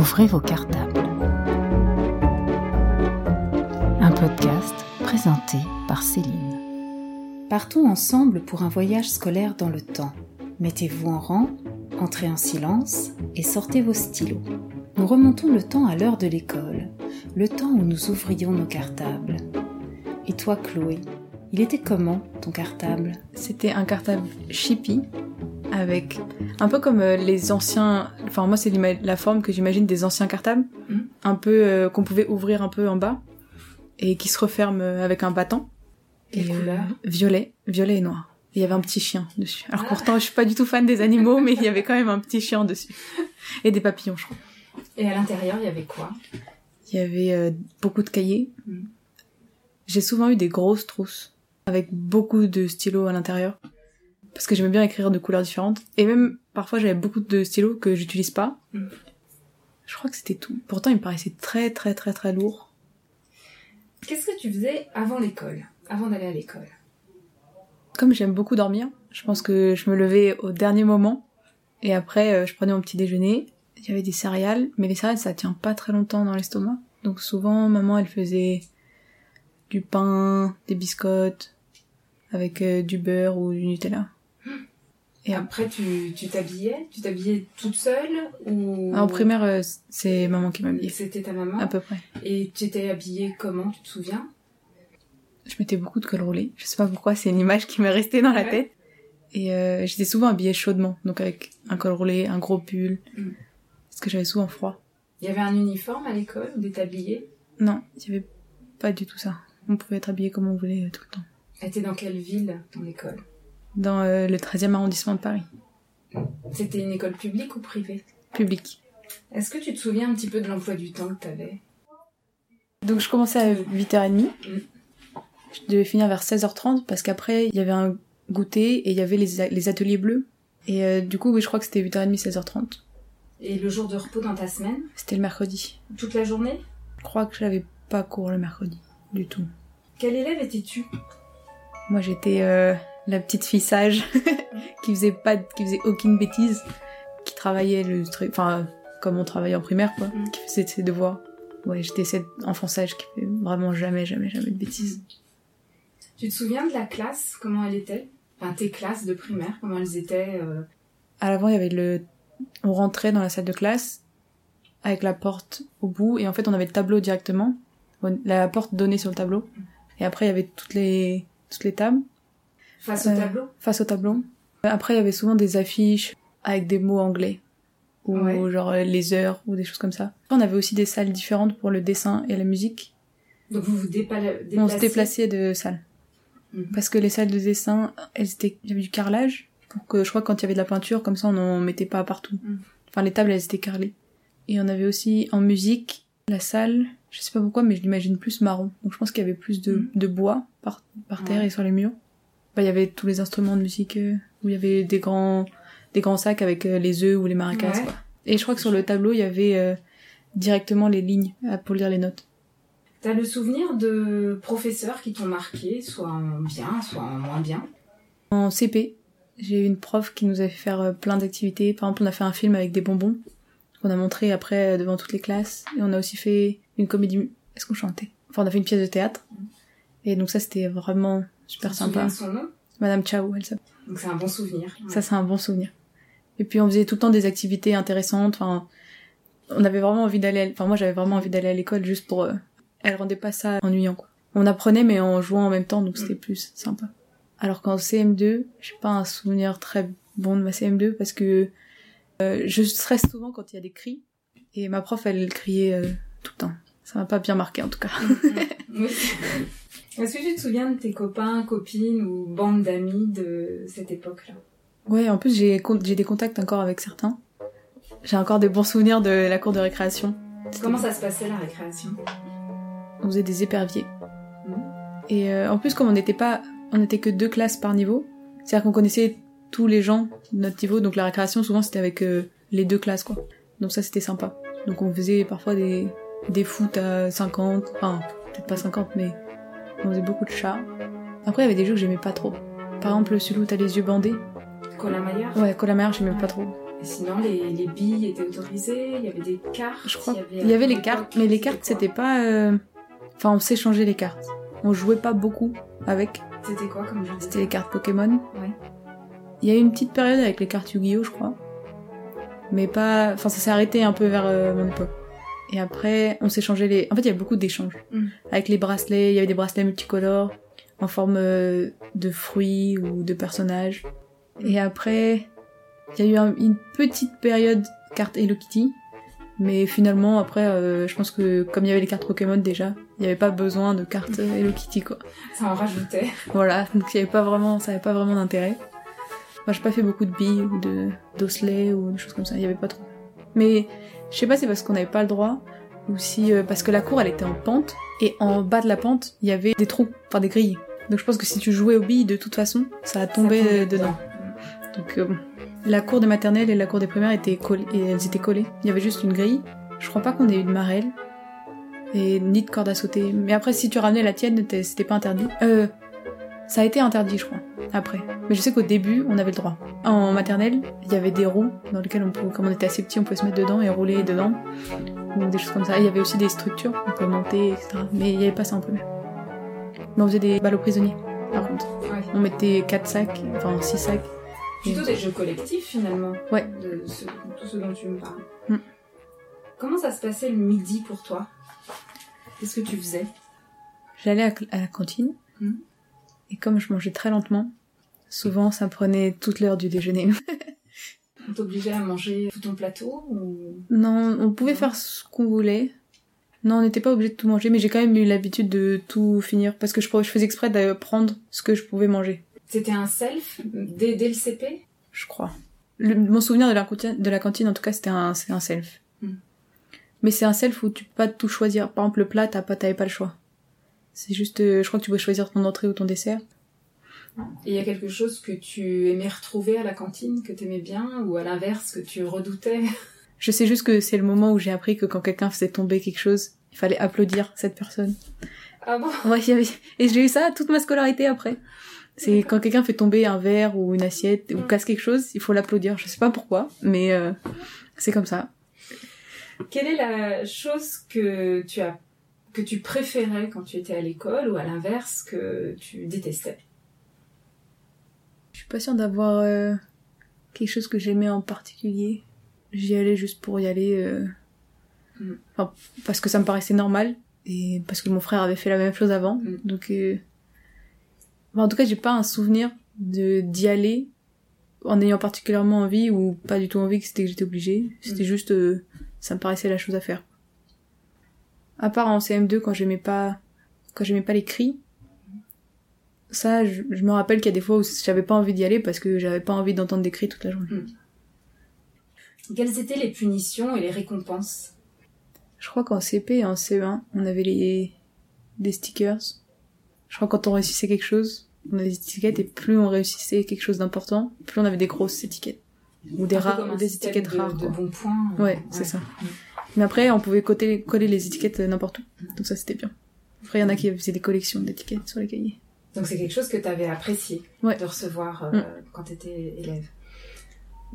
Ouvrez vos cartables. Un podcast présenté par Céline. Partons ensemble pour un voyage scolaire dans le temps. Mettez-vous en rang, entrez en silence et sortez vos stylos. Nous remontons le temps à l'heure de l'école, le temps où nous ouvrions nos cartables. Et toi, Chloé, il était comment ton cartable? C'était un cartable Chippy avec un peu comme euh, les anciens. Enfin, moi, c'est la forme que j'imagine des anciens cartables, Mhm. un peu euh, qu'on pouvait ouvrir un peu en bas et qui se referme euh, avec un battant. Quelle Et, couleur Violet, violet et noir. Il y avait un petit chien dessus. Alors Ah. pourtant, je suis pas du tout fan des animaux, mais il y avait quand même un petit chien dessus et des papillons, je crois. Et à l'intérieur, il y avait quoi? Il y avait euh, beaucoup de cahiers. Mhm. J'ai souvent eu des grosses trousses avec beaucoup de stylos à l'intérieur. Parce que j'aimais bien écrire de couleurs différentes. Et même, parfois, j'avais beaucoup de stylos que j'utilise pas. Mhm. Je crois que c'était tout. Pourtant, il me paraissait très, très, très, très lourd. Qu'est-ce que tu faisais avant l'école Avant d'aller à l'école? Comme j'aime beaucoup dormir, je pense que je me levais au dernier moment. Et après, euh, je prenais mon petit déjeuner. Il y avait des céréales. Mais les céréales, ça tient pas très longtemps dans l'estomac. Donc souvent, maman, elle faisait du pain, des biscottes, avec euh, du beurre ou du Nutella. Et après, tu tu t'habillais? Tu t'habillais toute seule ou? En primaire, euh, c'est maman qui m'habillait, C'était ta maman? À peu près. Et tu étais habillée comment? Tu te souviens? Je mettais beaucoup de col roulé. Je sais pas pourquoi, c'est une image qui m'est restée dans la Ouais. tête. Et euh, j'étais souvent habillée chaudement, donc avec un col roulé, un gros pull, Mm. parce que j'avais souvent froid. Il y avait un uniforme à l'école où t'étais habillée? Non, il y avait pas du tout ça. On pouvait être habillé comme on voulait euh, tout le temps. Et t'es dans quelle ville, ton école Dans euh, le 13e arrondissement de Paris, C'était une école publique ou privée? Public. Est-ce que tu te souviens un petit peu de l'emploi du temps que t'avais? Donc je commençais à 8h30. Mm. Je devais finir vers 16h30 parce qu'après il y avait un goûter et il y avait les, les ateliers bleus. Et euh, du coup, oui, je crois que c'était 8h30, 16h30. Et le jour de repos dans ta semaine? C'était le mercredi. Toute la journée? Je crois que j'avais pas cours le mercredi, du tout. Quel élève étais-tu? Moi, j'étais euh, la petite fille sage qui faisait pas, qui faisait aucune bêtise, qui travaillait le truc, enfin, comme on travaillait en primaire, quoi, Mm. qui faisait ses devoirs. Ouais, j'étais cette enfant sage qui fait vraiment jamais, jamais, jamais de bêtises. Tu te souviens de la classe Comment elle était? Enfin, tes classes de primaire, comment elles étaient euh, À l'avant, il y avait le, on rentrait dans la salle de classe avec la porte au bout, et en fait, on avait le tableau directement, la porte donnée sur le tableau, et après, il y avait toutes les, toutes les tables. Face au Euh, tableau face au tableau. Après, il y avait souvent des affiches avec des mots anglais. Ou Ouais. genre euh, les heures, ou des choses comme ça. On avait aussi des salles différentes pour le dessin et la musique. Donc vous vous déplaciez On se déplaçait de salles. Mhm. Parce que les salles de dessin, elles étaient, il y avait du carrelage. Pour que, je crois que quand il y avait de la peinture, comme ça, on n'en mettait pas partout. Mhm. Enfin, les tables, elles étaient carrelées. Et on avait aussi, en musique, la salle, je sais pas pourquoi, mais je l'imagine plus marron. Donc je pense qu'il y avait plus de, Mhm. de bois par, par terre Ouais. et sur les murs. Bah, il y avait tous les instruments de musique, euh, où il y avait des grands, des grands sacs avec euh, les œufs ou les maracas, Ouais. quoi. Et je crois que sur le tableau, il y avait euh, directement les lignes pour lire les notes. T'as le souvenir de professeurs qui t'ont marqué, soit en bien, soit en moins bien? En CP, j'ai eu une prof qui nous a fait faire plein d'activités. Par exemple, on a fait un film avec des bonbons qu'on a montré après devant toutes les classes. Et on a aussi fait une comédie. Est-ce qu'on chantait? Enfin, on a fait une pièce de théâtre. Et donc ça, c'était vraiment super sympa. de son nom Madame Chao, elle s'appelle. Donc c'est un bon souvenir. Ça, c'est un bon souvenir. Et puis, on faisait tout le temps des activités intéressantes. Enfin, on avait vraiment envie d'aller. à- Enfin, moi, j'avais vraiment envie d'aller à l'école juste pour. euh, Elle rendait pas ça ennuyant, quoi. On apprenait, mais en jouant en même temps, donc c'était plus sympa. Alors qu'en CM2, j'ai pas un souvenir très bon de ma CM2 parce que euh, je stresse souvent quand il y a des cris. Et ma prof, elle criait euh, tout le temps. Ça m'a pas bien marqué, en tout cas. Oui. Est-ce que tu te souviens de tes copains, copines ou bandes d'amis de cette époque-là? Ouais, en plus, j'ai des contacts encore avec certains. J'ai encore des bons souvenirs de la cour de récréation. Comment ça se passait la récréation? On faisait des éperviers. Mhm. Et euh, en plus, comme on n'était pas, on n'était que deux classes par niveau, c'est-à-dire qu'on connaissait tous les gens de notre niveau, donc la récréation souvent c'était avec euh, les deux classes quoi. Donc ça c'était sympa. Donc on faisait parfois des des foot à 50, enfin peut-être pas 50 mais on faisait beaucoup de chats. Après il y avait des jeux que j'aimais pas trop. Par exemple celui où t'as les yeux bandés. Colamaillard Ouais, Colamaire j'aimais pas trop. Et sinon, les, les billes étaient autorisées, il y avait des cartes. Je crois. il y avait, Il y avait à les cartes, mais les cartes c'était pas. euh, Enfin, on s'échangeait les cartes. On jouait pas beaucoup avec. C'était quoi comme jeu? C'était les cartes Pokémon. Ouais. Il y a eu une petite période avec les cartes Yu-Gi-Oh, je crois. Mais pas. Enfin, ça s'est arrêté un peu vers euh, mon époque. Et après, on s'échangeait les. En fait, il y avait beaucoup d'échanges. Mm. Avec les bracelets, il y avait des bracelets multicolores, en forme euh, de fruits ou de personnages. Et après, il y a eu un- une petite période carte Hello Kitty. Mais finalement, après, euh, je pense que comme il y avait les cartes Pokémon déjà, il n'y avait pas besoin de cartes euh, Hello Kitty, quoi. Ça en rajoutait. Voilà, donc il y avait pas vraiment, ça avait pas vraiment d'intérêt. Moi, j'ai pas fait beaucoup de billes ou de d'osselets ou des choses comme ça. Il y avait pas trop. Mais je sais pas, c'est parce qu'on n'avait pas le droit ou si euh, parce que la cour elle était en pente et en bas de la pente il y avait des trous, enfin des grilles. Donc je pense que si tu jouais aux billes de toute façon, ça a tombé Ça euh, dedans. Donc euh, la cour des maternelles et la cour des primaires étaient collées et elles étaient collées. Il y avait juste une grille. Je crois pas qu'on ait eu de marelle et ni de corde à sauter. Mais après si tu ramenais la tienne, c'était pas interdit. Euh, ça a été interdit, je crois, après. Mais je sais qu'au début, on avait le droit. En maternelle, il y avait des roues dans lesquelles on pouvait, comme on était assez petit, on pouvait se mettre dedans et rouler dedans. Ou des choses comme ça. Et il y avait aussi des structures, on pouvait monter, etc. Mais il n'y avait pas ça en. Mais on faisait des ballots prisonniers, par contre. Ouais. On mettait 4 sacs, enfin 6 sacs. Plutôt des jeux collectifs finalement. Ouais. De ce, tout ce dont tu me parles. Mm. Comment ça se passait le midi pour toi? Qu'est-ce que tu faisais? J'allais à, à la cantine. Mhm. Et comme je mangeais très lentement, souvent ça prenait toute l'heure du déjeuner. On t'obligeait à manger tout ton plateau ou... Non, on pouvait Non. faire ce qu'on voulait. Non, on n'était pas obligé de tout manger, mais j'ai quand même eu l'habitude de tout finir parce que je, je faisais exprès de prendre ce que je pouvais manger, C'était un self dès, dès le CP je crois. Le- mon souvenir de la, cantine, de la cantine, en tout cas, c'était un, self. Mm. Mais c'est un self où tu peux pas tout choisir. Par exemple, le plat, t'as pas, t'avais pas le choix. C'est juste, euh, je crois que tu pouvais choisir ton entrée ou ton dessert. Et il y a quelque chose que tu aimais retrouver à la cantine, que t'aimais bien, ou à l'inverse, que tu redoutais? Je sais juste que c'est le moment où j'ai appris que quand quelqu'un faisait tomber quelque chose, il fallait applaudir cette personne. Ah bon? Ouais, et j'ai eu ça toute ma scolarité après. C'est quand quelqu'un fait tomber un verre ou une assiette ou Mm. casse quelque chose, il faut l'applaudir. Je sais pas pourquoi, mais euh, c'est comme ça. Quelle est la chose que tu as que tu préférais quand tu étais à l'école ou à l'inverse que tu détestais Je suis pas sûre d'avoir euh, quelque chose que j'aimais en particulier. J'y allais juste pour y aller, euh, Mm. enfin, parce que ça me paraissait normal et parce que mon frère avait fait la même chose avant. Mm. Donc, euh, enfin, en tout cas, j'ai pas un souvenir de d'y aller en ayant particulièrement envie ou pas du tout envie que c'était que j'étais obligée. C'était Mm. juste, euh, ça me paraissait la chose à faire. À part en CM2 quand j'aimais pas, quand j'aimais pas les cris. Ça, je, je me rappelle qu'il y a des fois où j'avais pas envie d'y aller parce que j'avais pas envie d'entendre des cris toute la journée. Quelles étaient les punitions et les récompenses? Je crois qu'en CP et en CE1, on avait les des stickers. Je crois que quand on réussissait quelque chose, on avait des étiquettes et plus on réussissait quelque chose d'important, plus on avait des grosses étiquettes. Ou des rares, des étiquettes de, rares. de bons points. Ouais, c'est ça. Mais après, on pouvait coller, coller les étiquettes n'importe où. Donc ça, c'était bien. Après, il y en a qui faisaient des collections d'étiquettes sur les cahiers. Donc c'est quelque chose que tu avais apprécié Ouais. de recevoir euh, Mm. quand tu étais élève.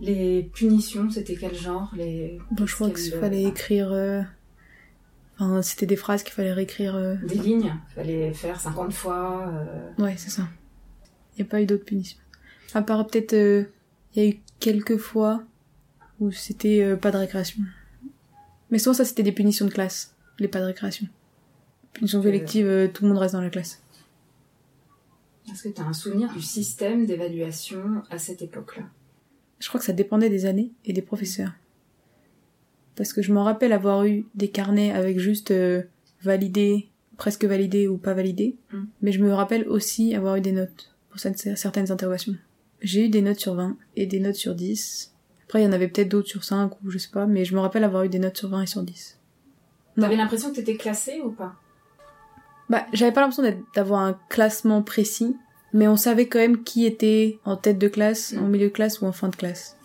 Les punitions, c'était quel genre? Les... Bon, je crois qu'il fallait écrire... euh, Enfin, c'était des phrases qu'il fallait réécrire... euh, Des lignes, fallait faire 50 fois. euh, Ouais, c'est ça. Il n'y a pas eu d'autres punitions. À part peut-être, euh, il y a eu quelques fois où c'était euh, pas de récréation. Mais souvent, ça, c'était des punitions de classe, les pas de récréation. Punitions collectives, euh, tout le monde reste dans la classe. Est-ce que tu as un souvenir du système d'évaluation à cette époque-là? Je crois que ça dépendait des années et des professeurs. Parce que je me rappelle avoir eu des carnets avec juste euh, validé, presque validé ou pas validé. Mm. Mais je me rappelle aussi avoir eu des notes pour certaines interrogations. J'ai eu des notes sur 20 et des notes sur 10. Après, il y en avait peut-être d'autres sur 5 ou je sais pas, mais je me rappelle avoir eu des notes sur 20 et sur 10. Non. T'avais l'impression que t'étais classée ou pas? Bah, j'avais pas l'impression d'avoir un classement précis, mais on savait quand même qui était en tête de classe, Mm. en milieu de classe ou en fin de classe.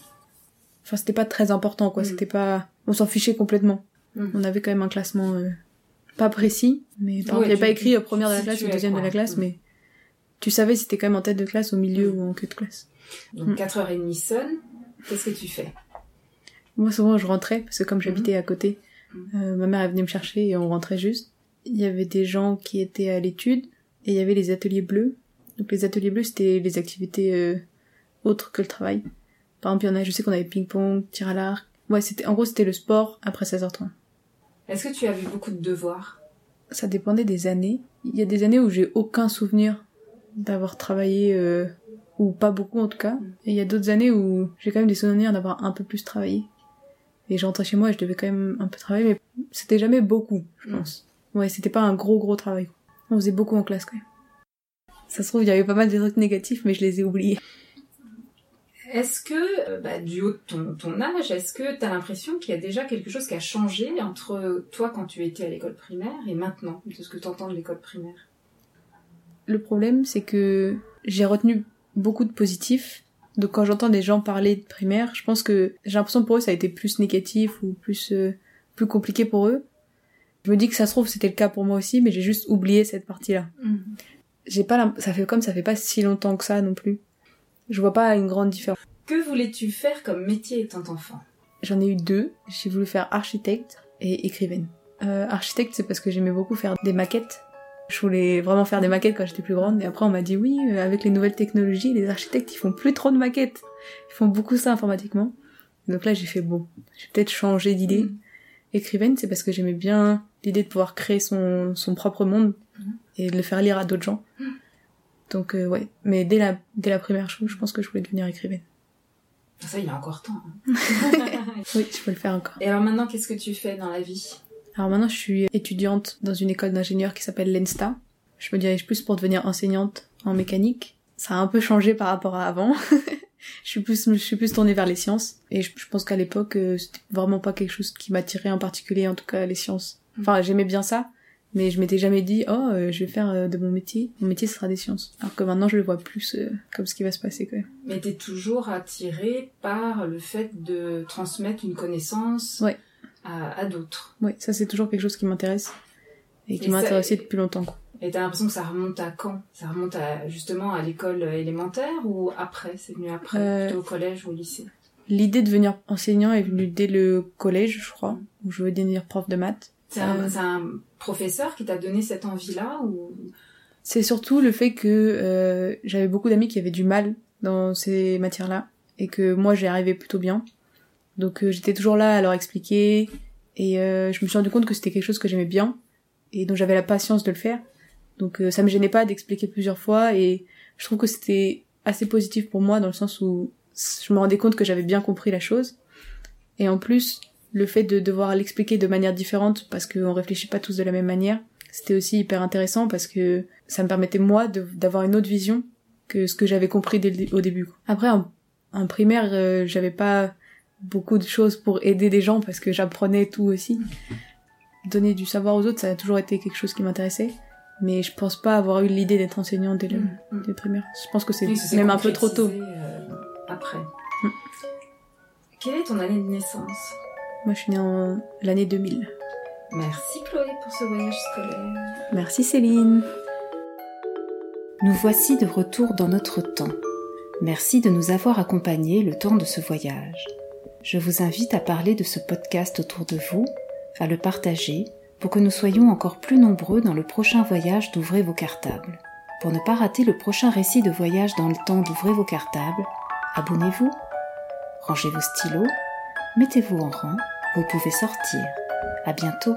Enfin, c'était pas très important, quoi. Mm. C'était pas, on s'en fichait complètement. Mm. On avait quand même un classement euh, pas précis, mais par Ouais, exemple, il n'y avait tu- pas écrit tu- première de la classe ou deuxième de la classe, mais tu savais si t'étais quand même en tête de classe, au milieu ou en queue de classe. Donc Mm. 4h30 sonne, qu'est-ce que tu fais? Moi, souvent, je rentrais, parce que comme j'habitais à côté, euh, ma mère, elle venait me chercher et on rentrait juste. Il y avait des gens qui étaient à l'étude, et il y avait les ateliers bleus. Donc les ateliers bleus, c'était les activités euh, autres que le travail. Par exemple, il y en a, je sais qu'on avait ping-pong, tir à l'arc. Ouais, c'était, en gros, c'était le sport après 16h30. Est-ce que tu avais beaucoup de devoirs? Ça dépendait des années. Il y a des années où j'ai aucun souvenir d'avoir travaillé, euh, ou pas beaucoup en tout cas. Et il y a d'autres années où j'ai quand même des souvenirs d'avoir un peu plus travaillé. Et je rentrais chez moi et je devais quand même un peu travailler, mais c'était jamais beaucoup, je Mm. pense. Ouais, c'était pas un gros gros travail. On faisait beaucoup en classe quand même. Ça se trouve, il y avait pas mal de trucs négatifs, mais je les ai oubliés. Est-ce que, euh, bah, du haut de ton, ton âge, est-ce que tu as l'impression qu'il y a déjà quelque chose qui a changé entre toi quand tu étais à l'école primaire et maintenant, de ce que tu entends de l'école primaire? Le problème, c'est que j'ai retenu beaucoup de positifs. Donc quand j'entends des gens parler de primaire, je pense que j'ai l'impression pour eux ça a été plus négatif ou plus euh, plus compliqué pour eux. Je me dis que ça se trouve c'était le cas pour moi aussi, mais j'ai juste oublié cette partie-là. J'ai pas ça fait comme ça fait pas si longtemps que ça non plus. Je vois pas une grande différence. Que voulais-tu faire comme métier étant enfant? J'en ai eu deux. J'ai voulu faire architecte et écrivaine. Euh, architecte, c'est parce que j'aimais beaucoup faire des maquettes. Je voulais vraiment faire des maquettes quand j'étais plus grande. Et après, on m'a dit oui, euh, avec les nouvelles technologies, les architectes, ils font plus trop de maquettes. Ils font beaucoup ça informatiquement. Donc là, j'ai fait bon, j'ai peut-être changé d'idée. Mhm. Écrivaine, c'est parce que j'aimais bien l'idée de pouvoir créer son, son propre monde Mhm. et de le faire lire à d'autres gens. Mhm. Donc euh, ouais, mais dès la, dès la primaire, je, je pense que je voulais devenir écrivaine. Ça, il y a encore temps. hein. Oui, je peux le faire encore. et alors maintenant, qu'est-ce que tu fais dans la vie? Alors maintenant, je suis étudiante dans une école d'ingénieur qui s'appelle l'ENSTA. Je me dirige plus pour devenir enseignante en mécanique. Ça a un peu changé par rapport à avant. je suis plus, je suis plus tournée vers les sciences. Et je, je pense qu'à l'époque, euh, c'était vraiment pas quelque chose qui m'attirait en particulier, en tout cas les sciences. Enfin, j'aimais bien ça, mais je m'étais jamais dit, oh, euh, je vais faire euh, de mon métier. Mon métier, ce sera des sciences. Alors que maintenant, je le vois plus euh, comme ce qui va se passer quand même. Mais t'es toujours attirée par le fait de transmettre une connaissance Ouais. À, à d'autres. Ouais, ça c'est toujours quelque chose qui m'intéresse. Et qui m'a intéressé depuis longtemps. Et t'as l'impression que ça remonte à quand? Ça remonte à, justement à l'école élémentaire ou après? C'est venu après, Euh, plutôt au collège ou au lycée? L'idée de devenir enseignant est venue dès le collège, je crois, où je voulais devenir prof de maths. C'est un, Euh. c'est un professeur qui t'a donné cette envie-là ou? C'est surtout le fait que euh, j'avais beaucoup d'amis qui avaient du mal dans ces matières-là et que moi j'y arrivais plutôt bien. Donc euh, j'étais toujours là à leur expliquer et euh, je me suis rendu compte que c'était quelque chose que j'aimais bien et dont j'avais la patience de le faire. Donc euh, ça me gênait pas d'expliquer plusieurs fois et je trouve que c'était assez positif pour moi dans le sens où je me rendais compte que j'avais bien compris la chose. Et en plus, le fait de devoir l'expliquer de manière différente parce qu'on réfléchit pas tous de la même manière, c'était aussi hyper intéressant parce que ça me permettait moi d'avoir une autre vision que ce que j'avais compris au début. Après, en, en primaire, euh, j'avais pas beaucoup de choses pour aider des gens parce que j'apprenais tout aussi. Donner du savoir aux autres, ça a toujours été quelque chose qui m'intéressait. Mais je pense pas avoir eu l'idée d'être enseignant dès le, Mm, mm. dès le primaire. Je pense que c'est même un peu trop tôt. euh, après. Mm. Quelle est ton année de naissance? Moi, je suis née en l'année 2000. Merci Chloé pour ce voyage scolaire. Merci Céline. Nous voici de retour dans notre temps. Merci de nous avoir accompagnés le temps de ce voyage. Je vous invite à parler de ce podcast autour de vous, à le partager pour que nous soyons encore plus nombreux dans le prochain voyage d'Ouvrez vos cartables. Pour ne pas rater le prochain récit de voyage dans le temps d'Ouvrez vos cartables, abonnez-vous, rangez vos stylos, mettez-vous en rang, vous pouvez sortir. À bientôt!